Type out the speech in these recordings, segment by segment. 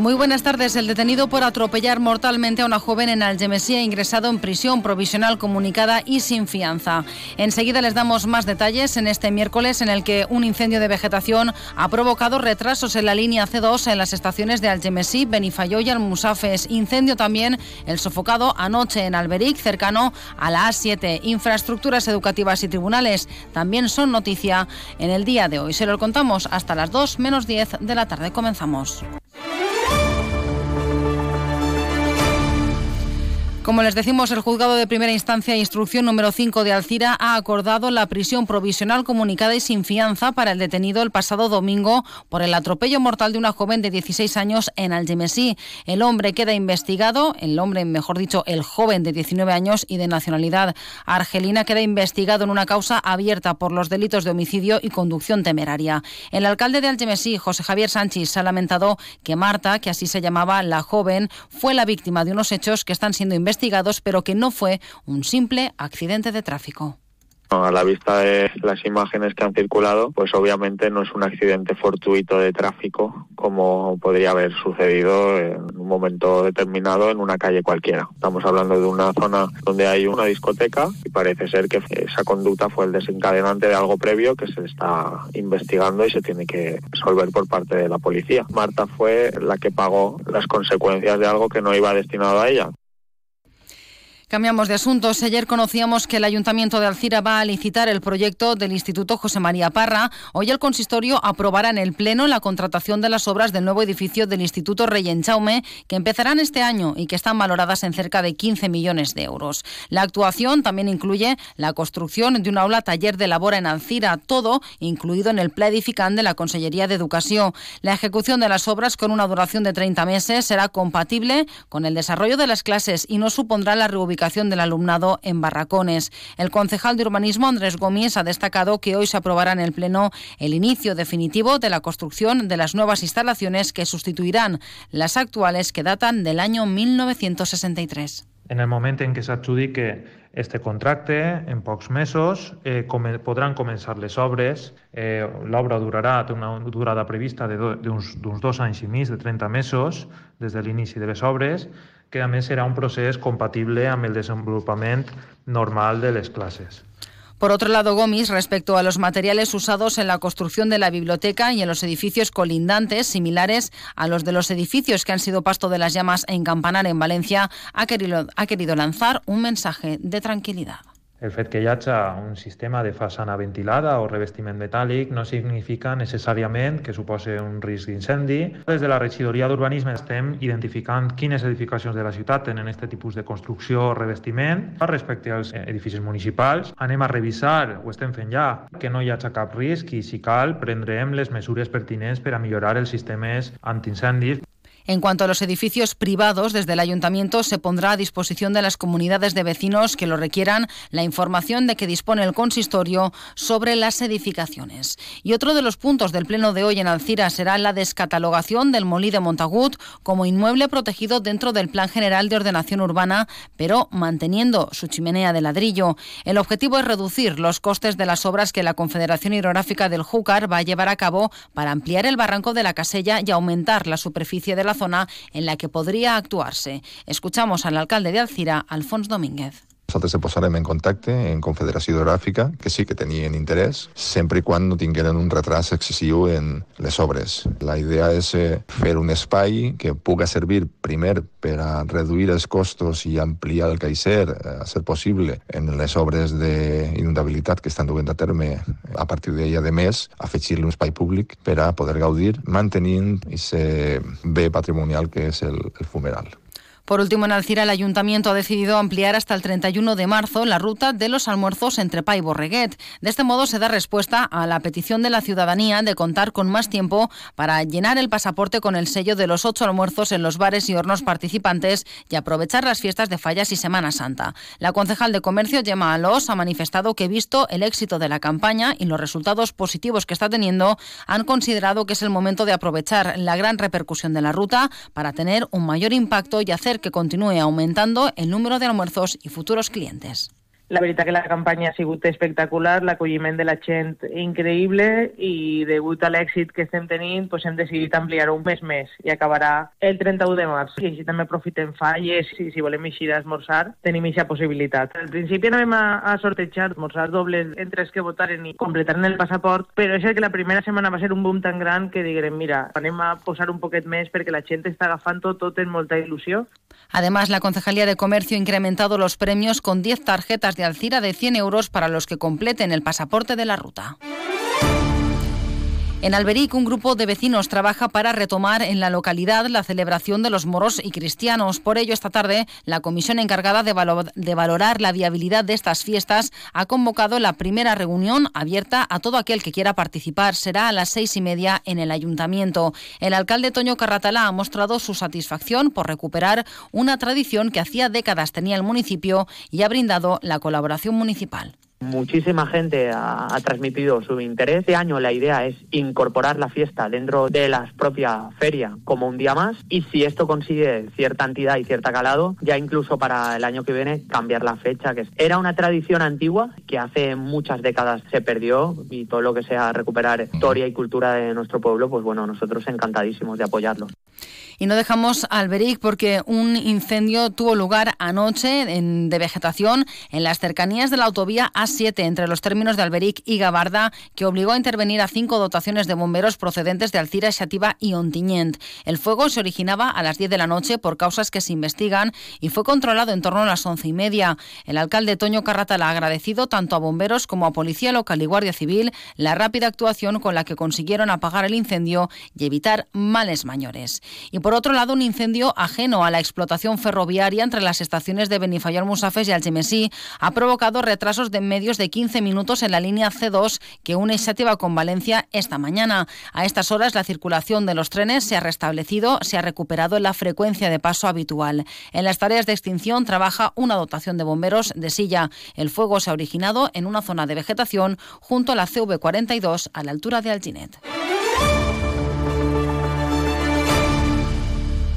Muy buenas tardes. El detenido por atropellar mortalmente a una joven en Algemesí ha ingresado en prisión provisional comunicada y sin fianza. Enseguida les damos más detalles en este miércoles en el que un incendio de vegetación ha provocado retrasos en la línea C2 en las estaciones de Algemesí, Benifayó y Almusafes. Incendio también el sofocado anoche en Alberic, cercano a la A7. Infraestructuras educativas y tribunales también son noticia en el día de hoy. Se lo contamos hasta las 2 menos 10 de la tarde. Comenzamos. Como les decimos, el juzgado de primera instancia e instrucción número 5 de Alcira ha acordado la prisión provisional comunicada y sin fianza para el detenido el pasado domingo por el atropello mortal de una joven de 16 años en Algemesí. El hombre queda investigado, el hombre, mejor dicho, el joven de 19 años y de nacionalidad argelina queda investigado en una causa abierta por los delitos de homicidio y conducción temeraria. El alcalde de Algemesí, José Javier Sánchez, ha lamentado que Marta, que así se llamaba la joven, fue la víctima de unos hechos que están siendo investigados investigados, pero que no fue un simple accidente de tráfico. A la vista de las imágenes que han circulado, pues obviamente no es un accidente fortuito de tráfico como podría haber sucedido en un momento determinado en una calle cualquiera. Estamos hablando de una zona donde hay una discoteca y parece ser que esa conducta fue el desencadenante de algo previo que se está investigando y se tiene que resolver por parte de la policía. Marta fue la que pagó las consecuencias de algo que no iba destinado a ella. Cambiamos de asuntos. Ayer conocíamos que el Ayuntamiento de Alcira va a licitar el proyecto del Instituto José María Parra. Hoy el consistorio aprobará en el Pleno la contratación de las obras del nuevo edificio del Instituto Chaume, que empezarán este año y que están valoradas en cerca de 15 millones de euros. La actuación también incluye la construcción de un aula taller de labor en Alcira, todo incluido en el edificante de la Consellería de Educación. La ejecución de las obras con una duración de 30 meses será compatible con el desarrollo de las clases y no supondrá la reubicación del alumnado en barracones. El concejal de urbanismo Andrés Gómez ha destacado que hoy se aprobará en el Pleno el inicio definitivo de la construcción de las nuevas instalaciones que sustituirán las actuales que datan del año 1963. En el momento en que se adjudique este contracte, en pocs mesos, eh, come, podran començar les obres. Eh, L'obra durarà, té una durada prevista d'uns dos anys i mig, de 30 mesos, des de l'inici de les obres, que a més serà un procés compatible amb el desenvolupament normal de les classes. Por otro lado, Gomis, respecto a los materiales usados en la construcción de la biblioteca y en los edificios colindantes, similares a los de los edificios que han sido pasto de las llamas en Campanar, en Valencia, ha querido, ha querido lanzar un mensaje de tranquilidad. El fet que hi hagi un sistema de façana ventilada o revestiment metàl·lic no significa necessàriament que suposi un risc d'incendi. Des de la regidoria d'urbanisme estem identificant quines edificacions de la ciutat tenen aquest tipus de construcció o revestiment. Respecte als edificis municipals, anem a revisar, ho estem fent ja, que no hi hagi cap risc i, si cal, prendrem les mesures pertinents per a millorar els sistemes antincendis. En cuanto a los edificios privados, desde el ayuntamiento se pondrá a disposición de las comunidades de vecinos que lo requieran la información de que dispone el consistorio sobre las edificaciones. Y otro de los puntos del pleno de hoy en Alcira será la descatalogación del Molí de Montagut como inmueble protegido dentro del Plan General de Ordenación Urbana, pero manteniendo su chimenea de ladrillo. El objetivo es reducir los costes de las obras que la Confederación Hidrográfica del Júcar va a llevar a cabo para ampliar el barranco de la Casella y aumentar la superficie de la zona en la que podría actuarse. Escuchamos al alcalde de Alcira, Alfonso Domínguez. Nosaltres ens posarem en contacte en Confederació Hidrogràfica, que sí que tenien interès, sempre i quan no tingueren un retras excessiu en les obres. La idea és eh, fer un espai que puga servir primer per a reduir els costos i ampliar el caixer, eh, a ser possible, en les obres d'inundabilitat que estan duent a terme a partir d'ella de més, afegir-li un espai públic per a poder gaudir mantenint aquest bé patrimonial que és el, el fumeral. Por último, en Alcira, el ayuntamiento ha decidido ampliar hasta el 31 de marzo la ruta de los almuerzos entre Pa y Borreguet. De este modo se da respuesta a la petición de la ciudadanía de contar con más tiempo para llenar el pasaporte con el sello de los ocho almuerzos en los bares y hornos participantes y aprovechar las fiestas de Fallas y Semana Santa. La concejal de Comercio, Gemma Alos, ha manifestado que, visto el éxito de la campaña y los resultados positivos que está teniendo, han considerado que es el momento de aprovechar la gran repercusión de la ruta para tener un mayor impacto y hacer que continúe aumentando el número de almuerzos y futuros clientes. La veritat que la campanya ha sigut espectacular, l'acolliment de la gent increïble i degut a l'èxit que estem tenint pues hem decidit ampliar un mes més i acabarà el 31 de març. I així també aprofitem falles i si volem eixir a esmorzar tenim aquesta possibilitat. Al principi anàvem a, a sortejar esmorzar dobles entre els que votaren i completaren el passaport, però és que la primera setmana va ser un boom tan gran que diguem, mira, anem a posar un poquet més perquè la gent està agafant tot, tot en molta il·lusió. Además, la Concejalía de Comercio ha incrementado los premios con 10 tarjetas Alcira de 100 euros para los que completen el pasaporte de la ruta. En Alberic, un grupo de vecinos trabaja para retomar en la localidad la celebración de los moros y cristianos. Por ello, esta tarde, la comisión encargada de, de, valorar la viabilidad de estas fiestas ha convocado la primera reunión abierta a todo aquel que quiera participar. Será a las seis y media en el ayuntamiento. El alcalde Toño Carratalá ha mostrado su satisfacción por recuperar una tradición que hacía décadas tenía el municipio y ha brindado la colaboración municipal. Muchísima gente ha, transmitido su interés. Este año la idea es incorporar la fiesta dentro de la propia feria como un día más y si esto consigue cierta entidad y cierta calado, ya incluso para el año que viene cambiar la fecha, que era una tradición antigua que hace muchas décadas se perdió y todo lo que sea recuperar historia y cultura de nuestro pueblo, pues bueno, nosotros encantadísimos de apoyarlo. Y no dejamos Alberic porque un incendio tuvo lugar anoche en, de vegetación en las cercanías de la autovía A7 entre los términos de Alberic y Gabarda, que obligó a intervenir a cinco dotaciones de bomberos procedentes de Alcira, Xativa y Ontinyent. El fuego se originaba a las 10 de la noche por causas que se investigan y fue controlado en torno a las once y media. El alcalde Toño Carratala ha agradecido tanto a bomberos como a Policía Local y Guardia Civil la rápida actuación con la que consiguieron apagar el incendio y evitar males mayores. Y por otro lado, un incendio ajeno a la explotación ferroviaria entre las estaciones de Benifayol Musafes y Algemesí ha provocado retrasos de medios de 15 minutos en la línea C2 que une Xativa con Valencia esta mañana. A estas horas la circulación de los trenes se ha restablecido, se ha recuperado la frecuencia de paso habitual. En las tareas de extinción trabaja una dotación de bomberos de silla. El fuego se ha originado en una zona de vegetación junto a la CV42 a la altura de Alginet.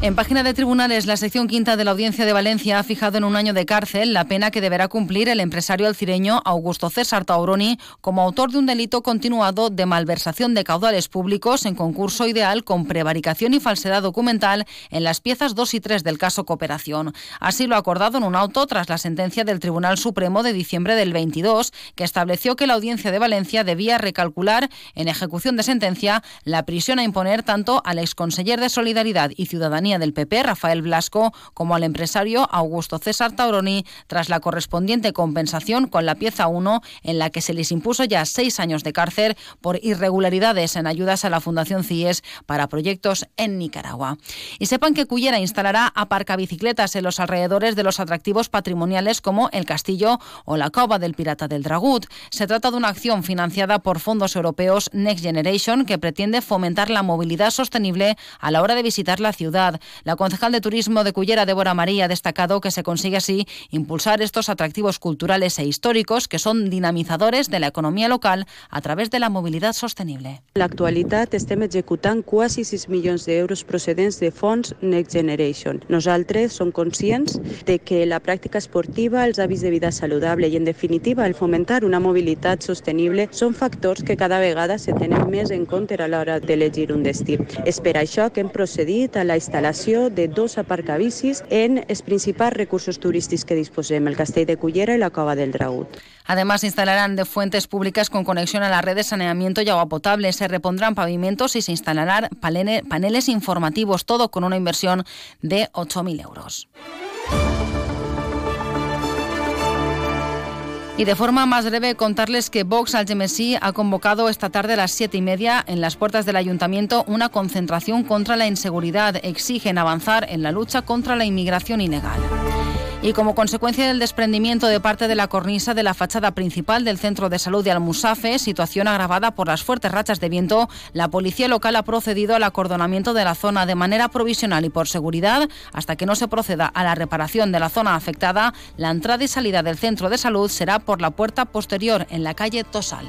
En página de tribunales, la sección quinta de la Audiencia de Valencia ha fijado en un año de cárcel la pena que deberá cumplir el empresario alcireño Augusto César Tauroni como autor de un delito continuado de malversación de caudales públicos en concurso ideal con prevaricación y falsedad documental en las piezas 2 y 3 del caso Cooperación. Así lo ha acordado en un auto tras la sentencia del Tribunal Supremo de diciembre del 22, que estableció que la Audiencia de Valencia debía recalcular en ejecución de sentencia la prisión a imponer tanto al exconseller de Solidaridad y Ciudadanía del PP, Rafael Blasco, como al empresario Augusto César Tauroni, tras la correspondiente compensación con la pieza 1, en la que se les impuso ya seis años de cárcel por irregularidades en ayudas a la Fundación CIES para proyectos en Nicaragua. Y sepan que Cullera instalará aparcabicicletas en los alrededores de los atractivos patrimoniales como el Castillo o la Cova del Pirata del Dragut. Se trata de una acción financiada por fondos europeos Next Generation que pretende fomentar la movilidad sostenible a la hora de visitar la ciudad. La concejal de Turismo de Cullera, Débora María, ha destacado que se consigue así impulsar estos atractivos culturales e históricos que son dinamizadores de la economia local a través de la mobilitat sostenible. En l'actualitat estem executant quasi 6 milions d'euros procedents de fons Next Generation. Nosaltres som conscients de que la pràctica esportiva, els hàbits de vida saludable i, en definitiva, el fomentar una mobilitat sostenible són factors que cada vegada se tenen més en compte a l'hora d'elegir un destí. És per això que hem procedit a la instal·lació de dos aparcabicis en els principals recursos turístics que disposem, el Castell de Cullera i la Cova del Dragut. Además, instalarán de fuentes públicas con conexión a la red de saneamiento y agua potable. Se repondrán pavimentos y se instalarán paneles informativos, todo con una inversión de 8.000 euros. Y de forma más breve contarles que Vox Algemesí ha convocado esta tarde a las siete y media en las puertas del ayuntamiento una concentración contra la inseguridad. Exigen avanzar en la lucha contra la inmigración ilegal. Y como consecuencia del desprendimiento de parte de la cornisa de la fachada principal del centro de salud de Almusafe, situación agravada por las fuertes rachas de viento, la policía local ha procedido al acordonamiento de la zona de manera provisional y por seguridad hasta que no se proceda a la reparación de la zona afectada. La entrada y salida del centro de salud será por la puerta posterior en la calle Tosal.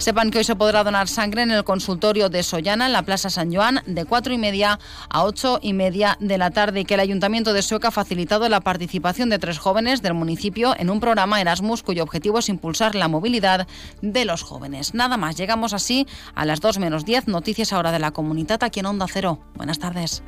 Sepan que hoy se podrá donar sangre en el consultorio de Sollana, en la Plaza San Joan, de cuatro y media a ocho y media de la tarde y que el Ayuntamiento de Sueca ha facilitado la participación de tres jóvenes del municipio en un programa Erasmus cuyo objetivo es impulsar la movilidad de los jóvenes. Nada más, llegamos así a las 2 menos 10, noticias ahora de la comunidad aquí en Onda Cero. Buenas tardes.